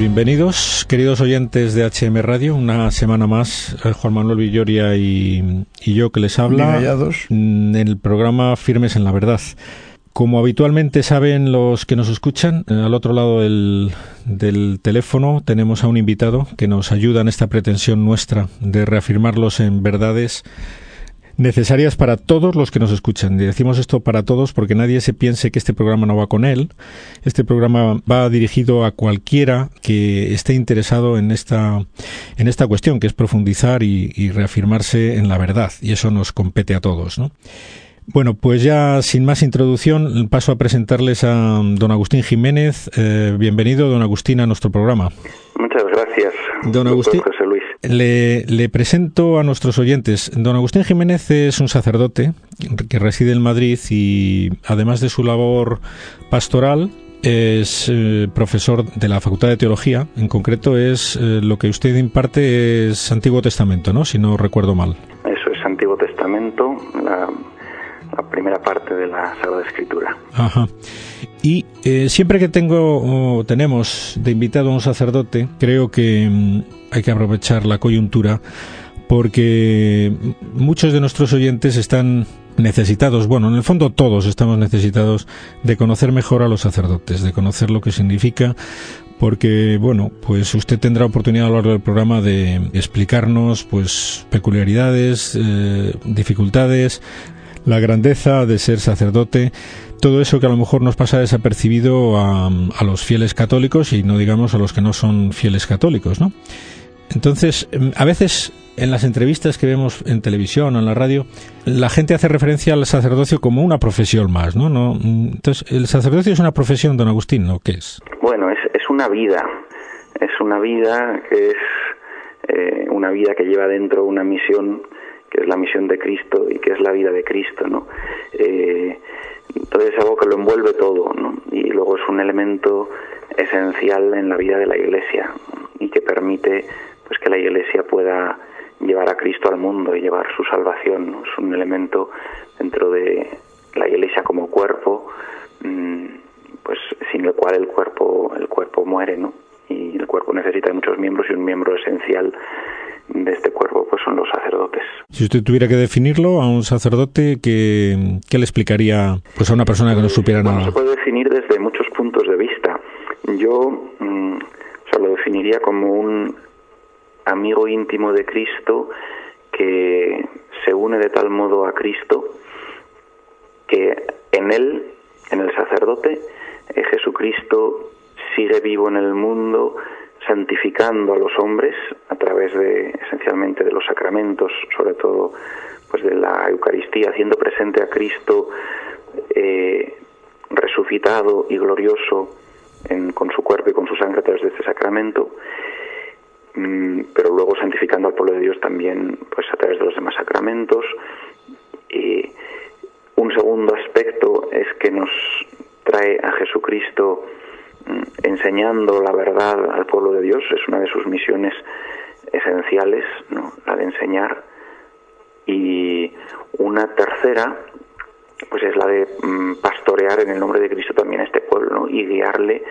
bienvenidos, queridos oyentes de HM Radio, una semana más, eh, Juan Manuel Villoria y, yo que les habla en el programa Firmes en la Verdad. Como habitualmente saben los que nos escuchan, eh, al otro lado del, del, teléfono tenemos a un invitado que nos ayuda en esta pretensión nuestra de reafirmarlos en verdades necesarias para todos los que nos escuchan. Y decimos esto para todos porque nadie se piense que este programa no va con él. Este programa va dirigido a cualquiera que esté interesado en esta, en esta cuestión, que es profundizar y, y reafirmarse en la verdad. Y eso nos compete a todos, ¿no? Bueno, pues ya sin más introducción paso a presentarles a don Agustín Jiménez. Eh, bienvenido, don Agustín, a nuestro programa. Muchas gracias. Don Agustín, José Luis. Le, le, presento a nuestros oyentes. Don Agustín Jiménez es un sacerdote que reside en Madrid y además de su labor pastoral, es eh, profesor de la Facultad de Teología. En concreto es eh, lo que usted imparte es Antiguo Testamento, ¿no? Si no recuerdo mal. Eso es Antiguo Testamento. La la primera parte de la Sagrada Escritura. Ajá. Y eh, siempre que tengo o tenemos de invitado a un sacerdote, creo que mm, hay que aprovechar la coyuntura porque muchos de nuestros oyentes están necesitados, bueno, en el fondo todos estamos necesitados de conocer mejor a los sacerdotes, de conocer lo que significa, porque, bueno, pues usted tendrá oportunidad a lo largo del programa de explicarnos, pues, peculiaridades, eh, dificultades, la grandeza de ser sacerdote, todo eso que a lo mejor nos pasa desapercibido a, los fieles católicos y no digamos a los que no son fieles católicos, ¿no? Entonces, em, a veces en las entrevistas que vemos en televisión o en la radio, la gente hace referencia al sacerdocio como una profesión más, ¿no? no entonces, ¿el sacerdocio es una profesión, don Agustín, ¿no? ¿Qué es? Bueno, es, es una vida, es una vida que es eh, una vida que lleva dentro una misión que es la misión de Cristo y que es la vida de Cristo, ¿no? Eh, entonces es algo que lo envuelve todo, ¿no? Y luego es un elemento esencial en la vida de la Iglesia y que permite pues que la Iglesia pueda llevar a Cristo al mundo y llevar su salvación. Es un elemento dentro de la Iglesia como cuerpo, mm, pues sin el cual el cuerpo el cuerpo muere, ¿no? Y el cuerpo necesita de muchos miembros y un miembro esencial de este cuerpo pues son los sacerdotes. Si usted tuviera que definirlo a un sacerdote, ¿qué, qué le explicaría pues a una persona que no supiera bueno, nada? Se puede definir desde muchos puntos de vista. Yo mmm, o sea, lo definiría como un amigo íntimo de Cristo que se une de tal modo a Cristo que en él, en el sacerdote, eh, Jesucristo sigue vivo en el mundo, santificando a los hombres a través de esencialmente de los sacramentos, sobre todo pues de la Eucaristía, haciendo presente a Cristo eh, resucitado y glorioso con su cuerpo y con su sangre a través de este sacramento, mm, pero luego santificando al pueblo de Dios también pues a través de los demás sacramentos un segundo aspecto es que nos trae a Jesucristo enseñando la verdad al pueblo de Dios, es una de sus misiones esenciales, la de enseñar. Y una tercera, pues es la de mm, pastorear en el nombre de Cristo también a este pueblo y guiarle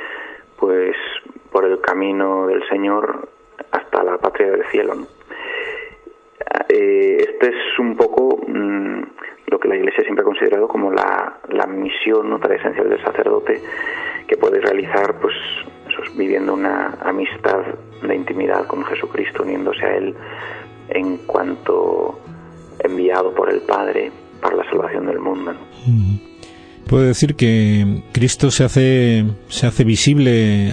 pues por el camino del Señor hasta la patria del cielo. Eh, este es un poco mm, lo que la Iglesia siempre ha considerado como la, la misión ¿no? tan esencial del sacerdote que puede realizar pues viviendo una amistad de intimidad con Jesucristo, uniéndose a Él en cuanto enviado por el Padre para la salvación del mundo. Puede decir que Cristo se hace, se hace visible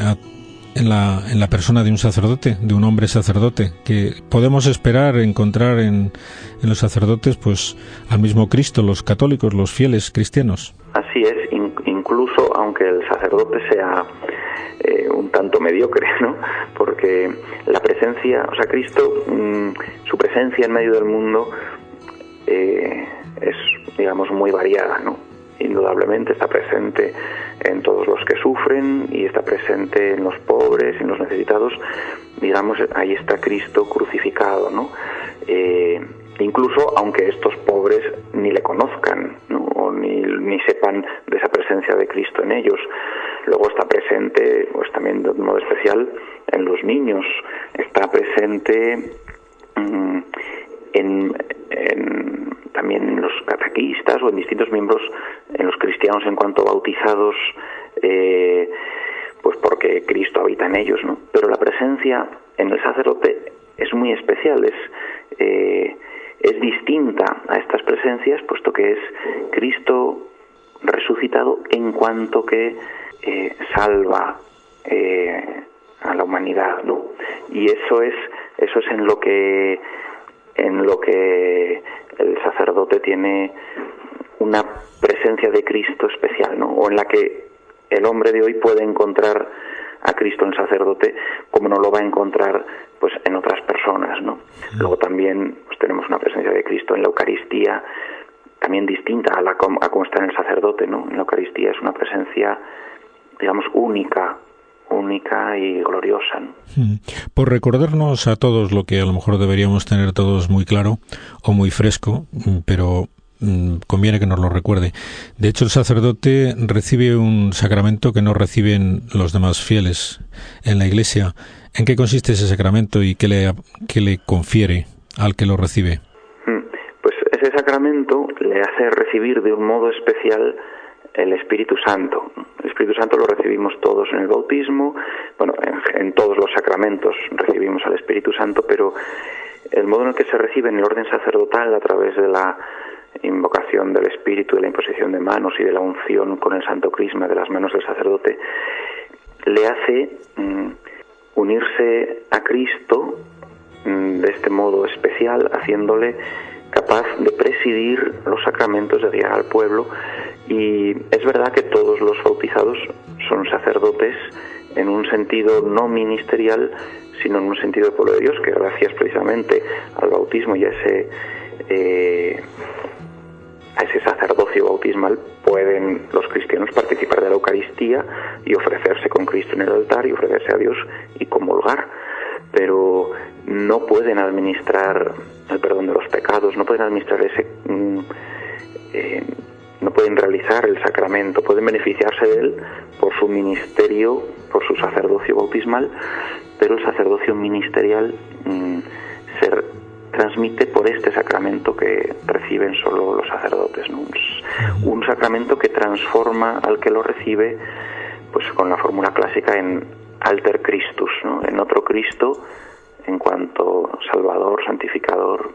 en, la, en la persona de un sacerdote, de un hombre sacerdote, que podemos esperar encontrar en, en los sacerdotes pues al mismo Cristo, los católicos, los fieles cristianos. Así es, aunque el sacerdote sea eh, un tanto mediocre, ¿no? Porque la presencia, o sea, Cristo, mmm, su presencia en medio del mundo eh, es, digamos, muy variada, ¿no? Indudablemente está presente en todos los que sufren y está presente en los pobres, en los necesitados. Digamos, ahí está Cristo crucificado, ¿no? Eh, incluso aunque estos pobres ni le conozcan ¿no? o ni, ni sepan de presencia de Cristo en ellos. Luego está presente, pues también de modo especial, niños, está presente mm, en, también en los catequistas o en distintos miembros, en los cristianos en cuanto bautizados, eh, pues porque Cristo habita en ellos, ¿no? Pero la presencia en el sacerdote es muy especial, es, eh, es distinta a estas presencias, puesto que es Cristo resucitado en cuanto que eh, salva a la humanidad, ¿no? Y eso es eso es en lo que en lo que el sacerdote tiene una presencia de Cristo especial, ¿no? O en la que el hombre de hoy puede encontrar a Cristo en sacerdote como no lo va a encontrar pues en otras personas, ¿no? Luego también pues, tenemos una presencia de Cristo en la Eucaristía también distinta a, la, a cómo está en el sacerdote, ¿no? En la Eucaristía es una presencia digamos única única y gloriosa. Hmm. Por recordarnos a todos lo que a lo mejor deberíamos tener todos muy claro o muy fresco, mm, pero mm, conviene que nos lo recuerde. De hecho, el sacerdote recibe un sacramento que no reciben los demás fieles en la Iglesia. ¿En qué consiste ese sacramento y qué le, qué le confiere al que lo recibe? Sacramento le hace recibir de un modo especial el Espíritu Santo. El Espíritu Santo lo recibimos todos en el bautismo, bueno, en, todos los sacramentos recibimos al Espíritu Santo, pero el modo en el que se recibe en el orden sacerdotal a través de la invocación del Espíritu, de la imposición de manos y de la unción con el Santo Crisma de las manos del sacerdote, le hace mm, unirse a Cristo mm, de este modo especial, haciéndole capaz de presidir los sacramentos, de guiar al pueblo. Y es verdad que todos los bautizados son sacerdotes en un sentido no ministerial, sino en un sentido de pueblo de Dios, que gracias precisamente al bautismo y a ese, eh, a ese sacerdocio bautismal pueden los cristianos participar de la Eucaristía y ofrecerse con Cristo en el altar y ofrecerse a Dios y comulgar, pero no pueden administrar el perdón de los pecados, no pueden administrar ese... Mm, eh, no pueden realizar el sacramento, pueden beneficiarse de él por su ministerio, por su sacerdocio bautismal, pero el sacerdocio ministerial mm, se transmite por este sacramento que reciben solo los sacerdotes, un, sacramento que transforma al que lo recibe, pues con la fórmula clásica en alter Christus, en otro Cristo en cuanto Salvador, santificador,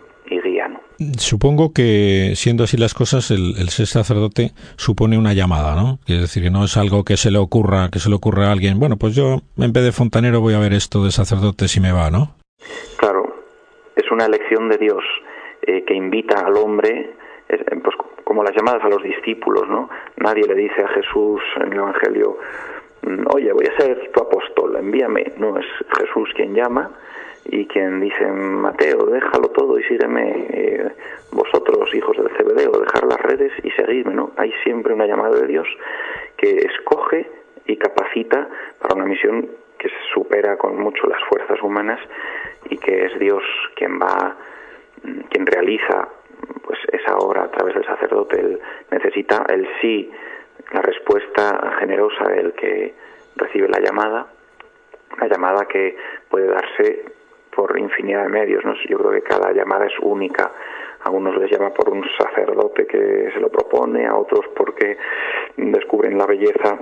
Supongo que, siendo así las cosas, el, ser sacerdote supone una llamada, ¿no? Es decir, que no es algo que se le ocurra, que se le ocurra a alguien, bueno, pues yo en vez de fontanero voy a ver esto de sacerdote si me va, ¿no? Claro, es una elección de Dios eh, que invita al hombre, eh, pues como las llamadas a los discípulos, ¿no? Nadie le dice a Jesús en el Evangelio, mm, oye, voy a ser tu apóstol, envíame. No, es Jesús quien llama y quien dice, Mateo, déjalo todo y sígueme, eh, vosotros, hijos del CBD, o dejar las redes y seguirme, ¿no? Hay siempre una llamada de Dios que escoge y capacita para una misión que supera con mucho las fuerzas humanas y que es Dios quien va, mm, quien realiza pues esa obra a través del sacerdote. Él necesita el sí, la respuesta generosa del que recibe la llamada, la llamada que puede darse por infinidad de medios. ¿no? Yo creo que cada llamada es única. A unos les llama por un sacerdote que se lo propone, a otros porque descubren la belleza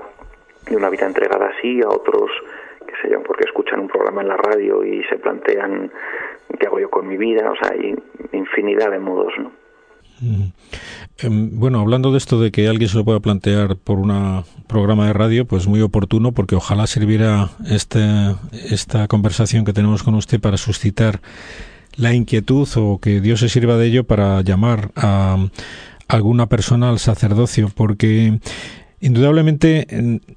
de una vida entregada así, a otros, qué sé yo, porque escuchan un programa en la radio y se plantean qué hago yo con mi vida. O sea, hay infinidad de modos. ¿no? Em, bueno, hablando de esto de que alguien se lo pueda plantear por un programa de radio, pues muy oportuno, porque ojalá sirviera este, esta conversación que tenemos con usted para suscitar la inquietud o que Dios se sirva de ello para llamar a alguna persona al sacerdocio, porque Indudablemente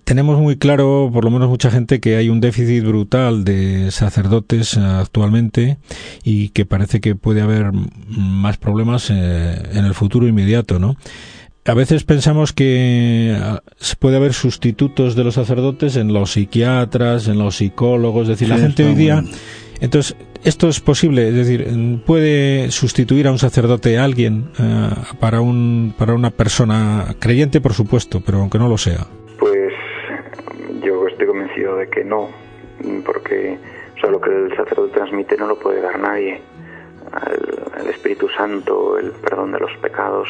tenemos muy claro, por lo menos mucha gente, que hay un déficit brutal de sacerdotes actualmente y que parece que puede haber más problemas eh, en el futuro inmediato, ¿no? A veces pensamos que ah, puede haber sustitutos de los sacerdotes en los psiquiatras, en los psicólogos, es decir, la gente hoy día entonces, esto es posible, es decir, puede sustituir a un sacerdote a alguien eh, para un para una persona creyente, por supuesto, pero aunque no lo sea. Pues yo estoy convencido de que no, porque sea, lo que el sacerdote transmite no lo puede dar nadie. El, Espíritu Santo, el perdón de los pecados,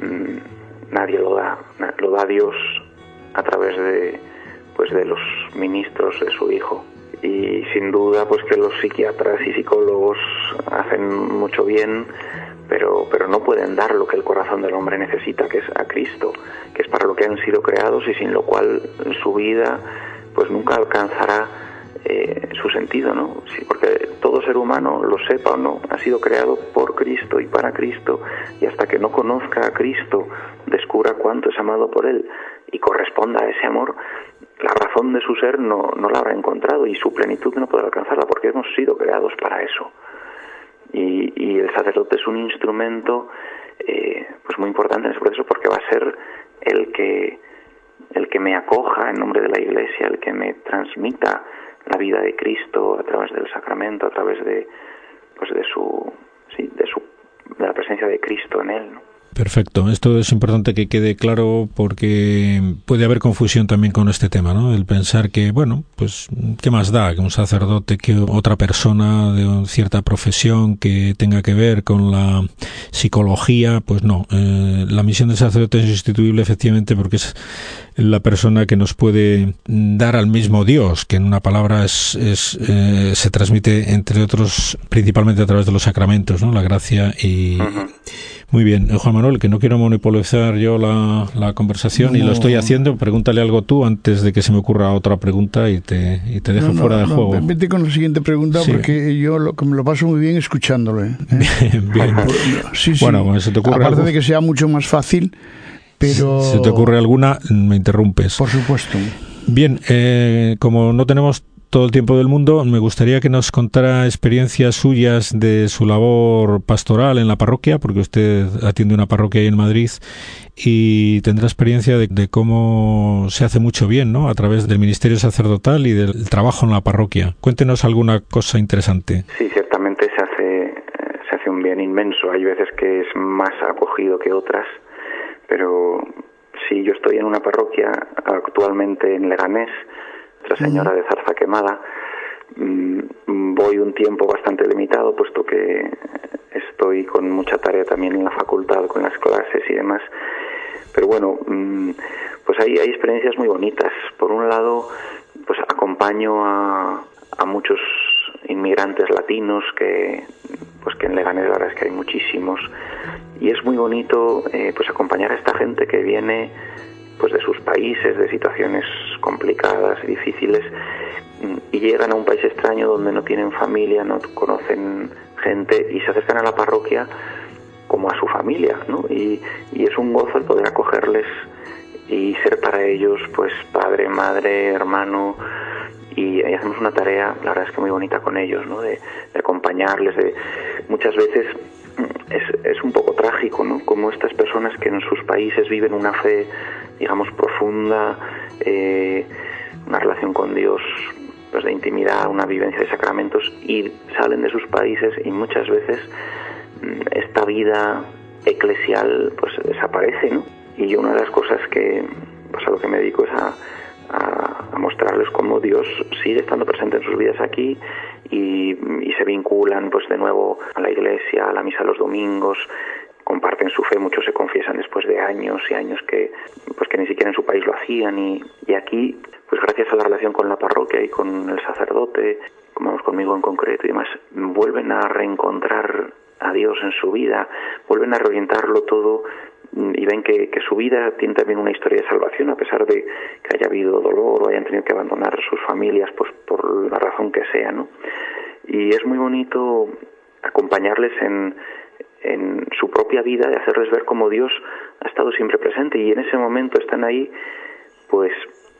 mm, nadie lo da, lo da Dios a través de, pues, de los ministros de su Hijo. Y sin duda, pues que los psiquiatras y psicólogos hacen mucho bien, pero, pero no pueden dar lo que el corazón del hombre necesita, que es a Cristo, que es para lo que han sido creados y sin lo cual su vida pues nunca alcanzará eh, su sentido, ¿no? Sí, porque todo ser humano, lo sepa o no, ha sido creado por Cristo y para Cristo, y hasta que no conozca a Cristo, descubra cuánto es amado por Él y corresponda a ese amor, la razón de su ser no, no la habrá encontrado y su plenitud no podrá alcanzarla, porque hemos sido creados para eso. Y, el sacerdote es un instrumento eh, pues muy importante en ese proceso porque va a ser el que el que me acoja en nombre de la Iglesia, el que me transmita la vida de Cristo a través del sacramento, a través de pues de su sí, de su de la presencia de Cristo en él. Perfecto. Esto es importante que quede claro porque puede haber confusión también con este tema, ¿no? El pensar que, bueno, pues, ¿qué más da que un sacerdote, que otra persona de cierta profesión que tenga que ver con la psicología? Pues no. Eh, la misión del sacerdote es instituible efectivamente porque es la persona que nos puede dar al mismo Dios, que en una palabra es, es eh, se transmite, entre otros, principalmente a través de los sacramentos, ¿no? La gracia y. Muy bien, Juan Manuel, que no quiero monopolizar yo la, la conversación y lo estoy haciendo. Pregúntale algo tú antes de que se me ocurra otra pregunta y te, y te dejo fuera de juego. Vete con la siguiente pregunta porque yo lo, me lo paso muy bien escuchándole. ¿eh? Bien, Sí, sí. Bueno, ¿se te ocurre Aparte de que sea mucho más fácil, pero... Si te ocurre alguna, me interrumpes. Por supuesto. Bien, eh, como no tenemos todo el tiempo del mundo. Me gustaría que nos contara experiencias suyas de su labor pastoral en la parroquia, porque usted atiende una parroquia ahí en Madrid y tendrá experiencia de, cómo se hace mucho bien, ¿no? A través del ministerio sacerdotal y del trabajo en la parroquia. Cuéntenos alguna cosa interesante. Sí, ciertamente se hace se hace un bien inmenso. Hay veces que es más acogido que otras, pero sí, yo estoy en una parroquia actualmente en Leganés nuestra Señora de Zarza Quemada. Mm, voy un tiempo bastante limitado, puesto que estoy con mucha tarea también en la facultad, con las clases y demás. Pero bueno, mm, pues hay, hay experiencias muy bonitas. Por un lado, pues acompaño a, a muchos inmigrantes latinos que pues que en Leganés la verdad es que hay muchísimos y es muy bonito eh, pues acompañar a esta gente que viene pues de sus países, de situaciones complicadas y difíciles, mm, y llegan a un país extraño donde no tienen familia, no conocen gente y se acercan a la parroquia como a su familia, ¿no? Y, es un gozo el poder acogerles y ser para ellos, pues, padre, madre, hermano, y, hacemos una tarea, la verdad es que muy bonita con ellos, ¿no? De, de acompañarles, de muchas veces es, es un poco trágico, ¿no? Como estas personas que en sus países viven una fe digamos, profunda, eh, una relación con Dios pues de intimidad, una vivencia de sacramentos y salen de sus países y muchas veces mm, esta vida eclesial pues desaparece, ¿no? Y una de las cosas que pues a lo que me dedico es a, mostrarles cómo Dios sigue estando presente en sus vidas aquí y, y, se vinculan pues de nuevo a la iglesia, a la misa los domingos, comparten su fe, muchos se confiesan después de años y años que pues que ni siquiera en su país lo hacían y, y aquí pues gracias a la relación con la parroquia y con el sacerdote, como conmigo en concreto y demás, vuelven a reencontrar a Dios en su vida, vuelven a reorientarlo todo y ven que, que, su vida tiene también una historia de salvación a pesar de que haya habido dolor o hayan tenido que abandonar sus familias pues por la razón que sea, ¿no? Y es muy bonito acompañarles en, en su propia vida, de hacerles ver cómo Dios ha estado siempre presente y en ese momento están ahí, pues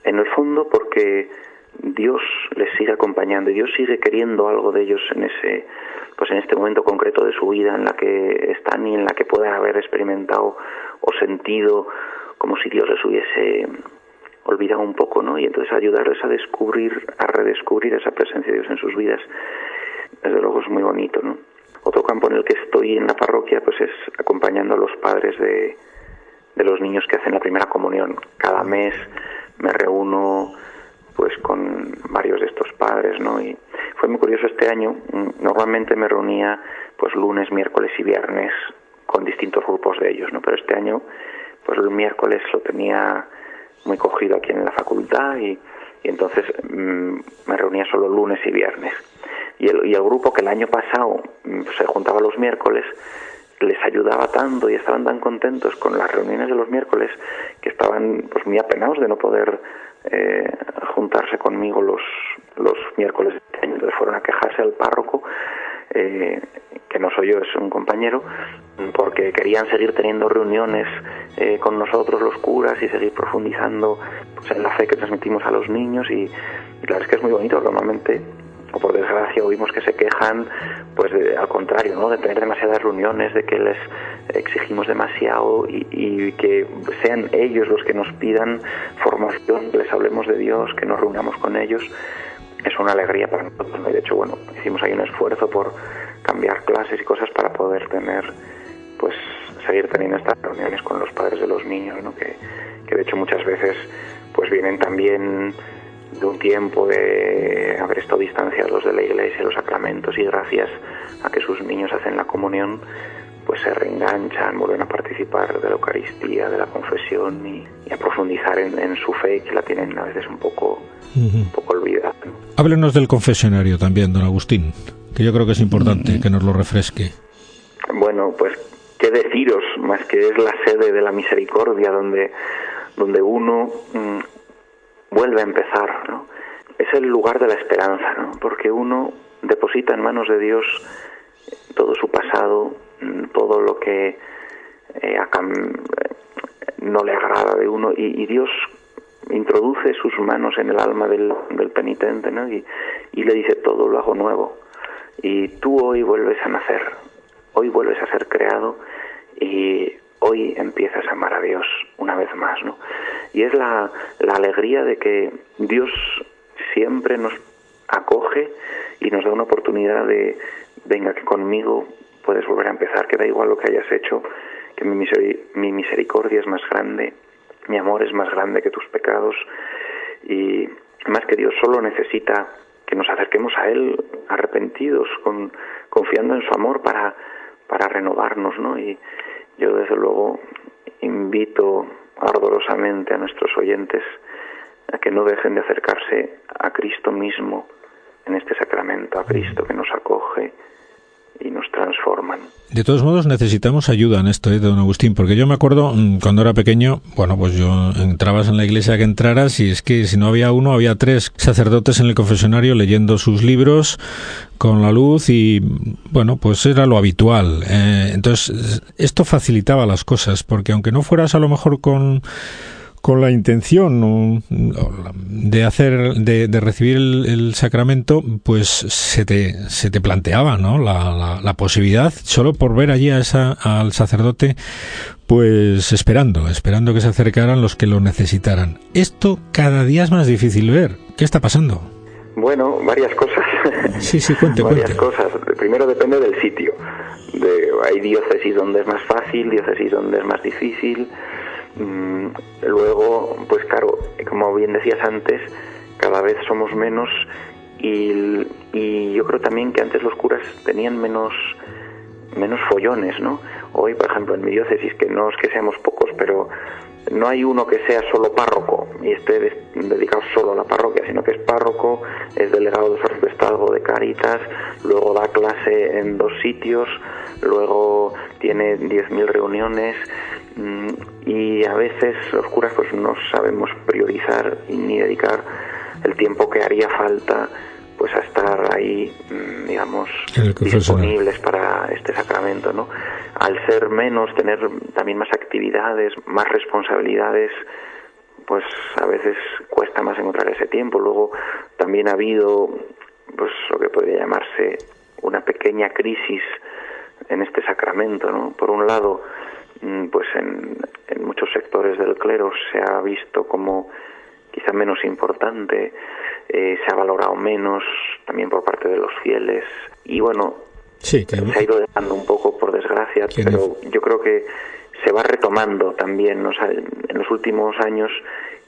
en el fondo porque Dios les sigue acompañando y Dios sigue queriendo algo de ellos en ese pues en este momento concreto de su vida en la que están y en la que puedan haber experimentado o sentido como si Dios les hubiese olvidado un poco, ¿no? Y entonces ayudarles a descubrir, a redescubrir esa presencia de Dios en sus vidas, desde luego es muy bonito, ¿no? Otro campo en el que estoy en la parroquia pues es acompañando a los padres de, de los niños que hacen la primera comunión. Cada mes me reúno pues con varios de estos padres, ¿no? Y fue muy curioso este año. Mm, normalmente me reunía pues lunes, miércoles y viernes con distintos grupos de ellos, ¿no? Pero este año, pues el miércoles lo tenía muy cogido aquí en la facultad y, entonces mm, me reunía solo lunes y viernes. Y el, y el grupo que el año pasado mm, se juntaba los miércoles, les ayudaba tanto y estaban tan contentos con las reuniones de los miércoles que estaban pues muy apenados de no poder eh, juntarse conmigo los, los miércoles de este año. Entonces fueron a quejarse al párroco, eh, que no soy yo, es un compañero, porque querían seguir teniendo reuniones eh, con nosotros los curas y seguir profundizando pues, en la fe que transmitimos a los niños y, y la verdad es que es muy bonito. Normalmente o por desgracia oímos que se quejan, pues al contrario, ¿no? De tener demasiadas reuniones, de que les exigimos demasiado y, que sean ellos los que nos pidan formación, que les hablemos de Dios, que nos reunamos con ellos, es una alegría para nosotros. De hecho, bueno, hicimos ahí un esfuerzo por cambiar clases y cosas para poder tener, pues, seguir teniendo estas reuniones con los padres de los niños, ¿no? Que, que de hecho muchas veces, pues vienen también de un tiempo de haber estado distanciados de la iglesia, los sacramentos y gracias a que sus niños hacen la comunión, pues se reenganchan, vuelven a participar de la Eucaristía, de la confesión y, a profundizar en, su fe que la tienen a veces un poco, un poco olvidada. Háblenos del confesionario también, don Agustín, que yo creo que es importante que nos lo refresque. Bueno, pues qué deciros, más que es la sede de la misericordia donde, donde uno mm, vuelve a empezar, ¿no? Es el lugar de la esperanza, ¿no? Porque uno deposita en manos de Dios todo su pasado, mm, todo lo que eh, no le agrada de uno y, Dios introduce sus manos en el alma del, penitente y, y le dice todo lo hago nuevo y tú hoy vuelves a nacer, hoy vuelves a ser creado y hoy empiezas a amar a Dios una vez más, ¿no? Y es la, la alegría de que Dios siempre nos acoge y nos da una oportunidad de, venga, que conmigo puedes volver a empezar, que da igual lo que hayas hecho, que mi, mi misericordia es más grande, mi amor es más grande que tus pecados y más que Dios solo necesita que nos acerquemos a Él arrepentidos, con, confiando en su amor para, para renovarnos, ¿no? Y, yo desde luego invito ardorosamente a nuestros oyentes a que no dejen de acercarse a Cristo mismo en este sacramento, a Cristo que nos acoge y nos transforman. De todos modos necesitamos ayuda en esto, ¿eh, don Agustín, porque yo me acuerdo mm, cuando era pequeño, bueno, pues yo entrabas en la iglesia que entraras y es que si no había uno, había tres sacerdotes en el confesionario leyendo sus libros con la luz y, bueno, pues era lo habitual. Eh, entonces, esto facilitaba las cosas, porque aunque no fueras a lo mejor con con la intención de hacer de, recibir el, sacramento pues se te se te planteaba no la, la, posibilidad solo por ver allí a esa, al sacerdote pues esperando esperando que se acercaran los que lo necesitaran. Esto cada día es más difícil ver. Qué está pasando bueno varias cosas. Sí sí cuente varias cosas. Primero depende del sitio. De, hay diócesis donde es más fácil diócesis donde es más difícil luego, pues claro, como bien decías antes, cada vez somos menos y, y, yo creo también que antes los curas tenían menos menos follones, ¿no? Hoy, por ejemplo, en mi diócesis, que no es que seamos pocos, pero no hay uno que sea solo párroco y esté dedicado solo a la parroquia, sino que es párroco, es delegado de Estado de Caritas, luego da clase en dos sitios, luego tiene 10.000 reuniones, Mm, y a veces los curas pues no sabemos priorizar ni dedicar el tiempo que haría falta pues a estar ahí mm, digamos disponibles para este sacramento no al ser menos tener también más actividades más responsabilidades pues a veces cuesta más encontrar ese tiempo. Luego también ha habido pues lo que podría llamarse una pequeña crisis en este sacramento no por un lado Mm, pues en, muchos sectores del clero se ha visto como quizá menos importante, eh, se ha valorado menos también por parte de los fieles. Y bueno, se ha ido dejando un poco por desgracia, pero yo creo que se va retomando también, en los últimos años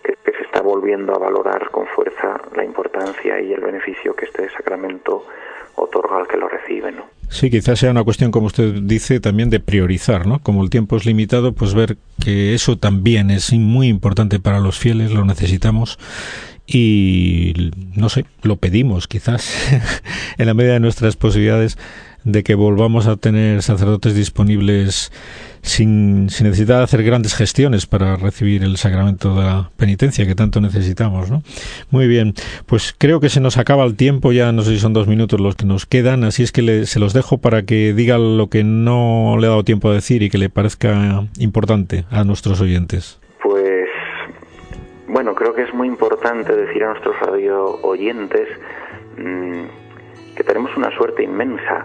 que, se está volviendo a valorar con fuerza la importancia y el beneficio que este sacramento otorga al que lo recibe, ¿no? Sí, quizás sea una cuestión, como usted dice, también de priorizar, ¿no? Como el tiempo es limitado, pues ver que eso también es muy importante para los fieles, lo necesitamos y, no sé, lo pedimos quizás en la medida de nuestras posibilidades de que volvamos a tener sacerdotes disponibles sin, sin necesidad de hacer grandes gestiones para recibir el sacramento de la penitencia que tanto necesitamos, ¿no? Muy bien, pues creo que se nos acaba el tiempo, ya no sé si son dos minutos los que nos quedan, así es que se los dejo para que diga lo que no le he dado tiempo a decir y que le parezca importante a nuestros oyentes. Pues, bueno, creo que es muy importante decir a nuestros radio oyentes mm, que tenemos una suerte inmensa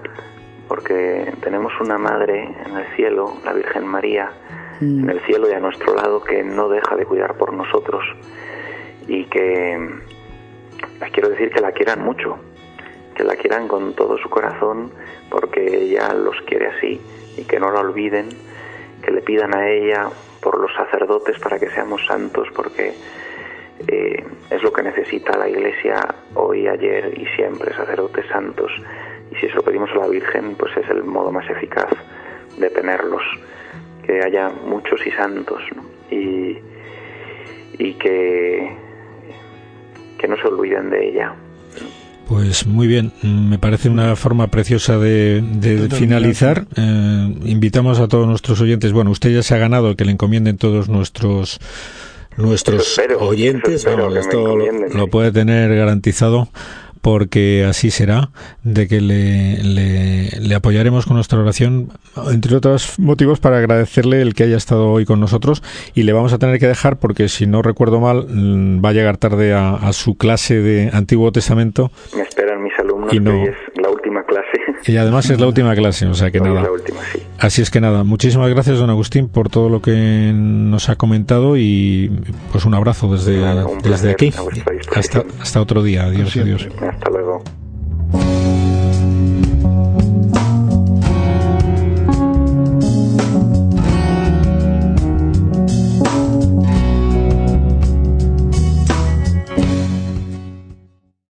porque tenemos una madre en el cielo, la Virgen María, mm. en el cielo y a nuestro lado, que no deja de cuidar por nosotros y que les quiero decir que la quieran mucho, que la quieran con todo su corazón, porque ella los quiere así y que no la olviden, que le pidan a ella por los sacerdotes para que seamos santos, porque eh, es lo que necesita la Iglesia hoy, ayer y siempre, sacerdotes santos y si se lo pedimos a la Virgen, pues es el modo más eficaz de tenerlos, que haya muchos y santos, y, y que, que no se olviden de ella. Pues muy bien, me parece una forma preciosa de, finalizar. Eh, invitamos a todos nuestros oyentes. Bueno, usted ya se ha ganado que le encomienden todos nuestros nuestros oyentes. esto lo, puede tener garantizado porque así será, de que le, le, apoyaremos con nuestra oración, entre otros motivos para agradecerle el que haya estado hoy con nosotros y le vamos a tener que dejar porque si no recuerdo mal mm, va a llegar tarde a, su clase de Antiguo Testamento. Me esperan mis alumnos y no, es la última. Y además es la última clase, o sea que nada. Así es que nada, muchísimas gracias don Agustín por todo lo que nos ha comentado y pues un abrazo desde, desde aquí. Hasta, hasta otro día. Adiós, adiós. Hasta luego.